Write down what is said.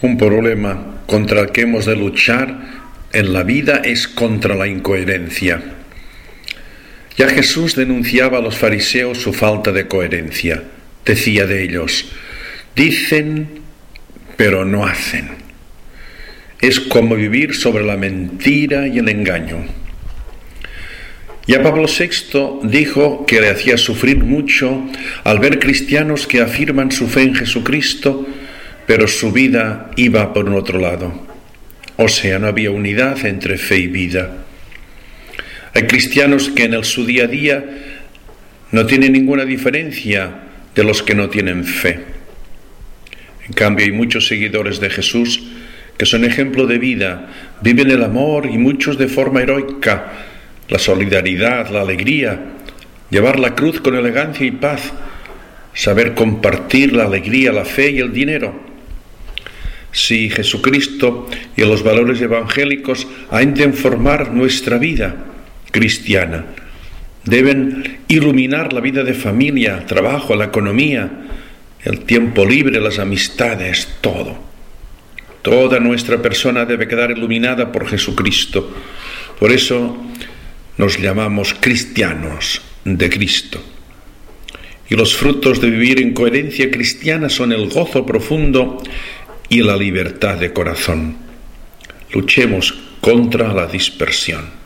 Un problema contra el que hemos de luchar en la vida es contra la incoherencia. Ya Jesús denunciaba a los fariseos su falta de coherencia. Decía de ellos, dicen pero no hacen. Es como vivir sobre la mentira y el engaño. Ya Pablo VI dijo que le hacía sufrir mucho al ver cristianos que afirman su fe en Jesucristo, pero su vida iba por un otro lado. O sea, no había unidad entre fe y vida. Hay cristianos que en el, su día a día no tienen ninguna diferencia de los que no tienen fe. En cambio, hay muchos seguidores de Jesús que son ejemplo de vida, viven el amor y muchos de forma heroica, la solidaridad, la alegría, llevar la cruz con elegancia y paz, saber compartir la alegría, la fe y el dinero. Si Jesucristo y los valores evangélicos han de informar nuestra vida cristiana, deben iluminar la vida de familia, trabajo, la economía, el tiempo libre, las amistades, todo. Toda nuestra persona debe quedar iluminada por Jesucristo. Por eso nos llamamos cristianos de Cristo. Y los frutos de vivir en coherencia cristiana son el gozo profundo y la libertad de corazón. Luchemos contra la dispersión.